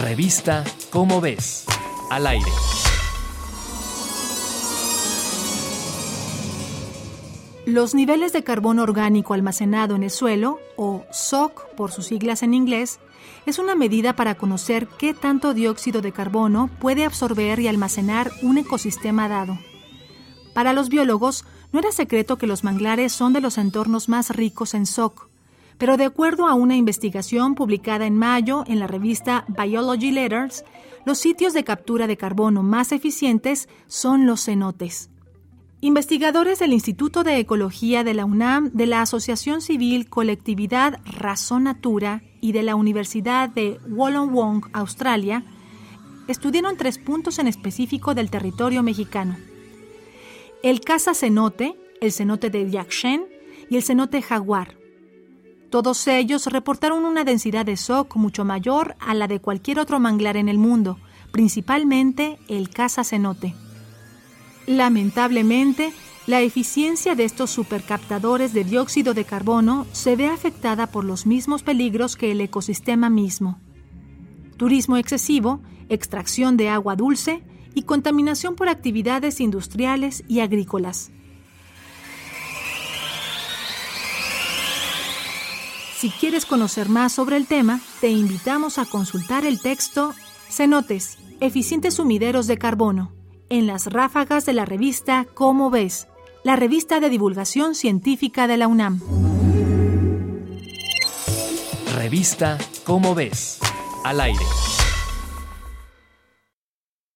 Revista Cómo ves, al aire. Los niveles de carbono orgánico almacenado en el suelo, o SOC por sus siglas en inglés, es una medida para conocer qué tanto dióxido de carbono puede absorber y almacenar un ecosistema dado. Para los biólogos, no era secreto que los manglares son de los entornos más ricos en SOC, pero de acuerdo a una investigación publicada en mayo en la revista Biology Letters, los sitios de captura de carbono más eficientes son los cenotes. Investigadores del Instituto de Ecología de la UNAM, de la Asociación Civil Colectividad Razón Natura y de la Universidad de Wollongong, Australia, estudiaron tres puntos en específico del territorio mexicano. El caza cenote, el cenote de Yaxchen y el cenote jaguar. Todos ellos reportaron una densidad de SOC mucho mayor a la de cualquier otro manglar en el mundo, principalmente el caza cenote. Lamentablemente, la eficiencia de estos supercaptadores de dióxido de carbono se ve afectada por los mismos peligros que el ecosistema mismo. Turismo excesivo, extracción de agua dulce y contaminación por actividades industriales y agrícolas. Si quieres conocer más sobre el tema, te invitamos a consultar el texto Cenotes, eficientes sumideros de carbono en las ráfagas de la revista Cómo ves, la revista de divulgación científica de la UNAM. Revista Cómo ves, al aire.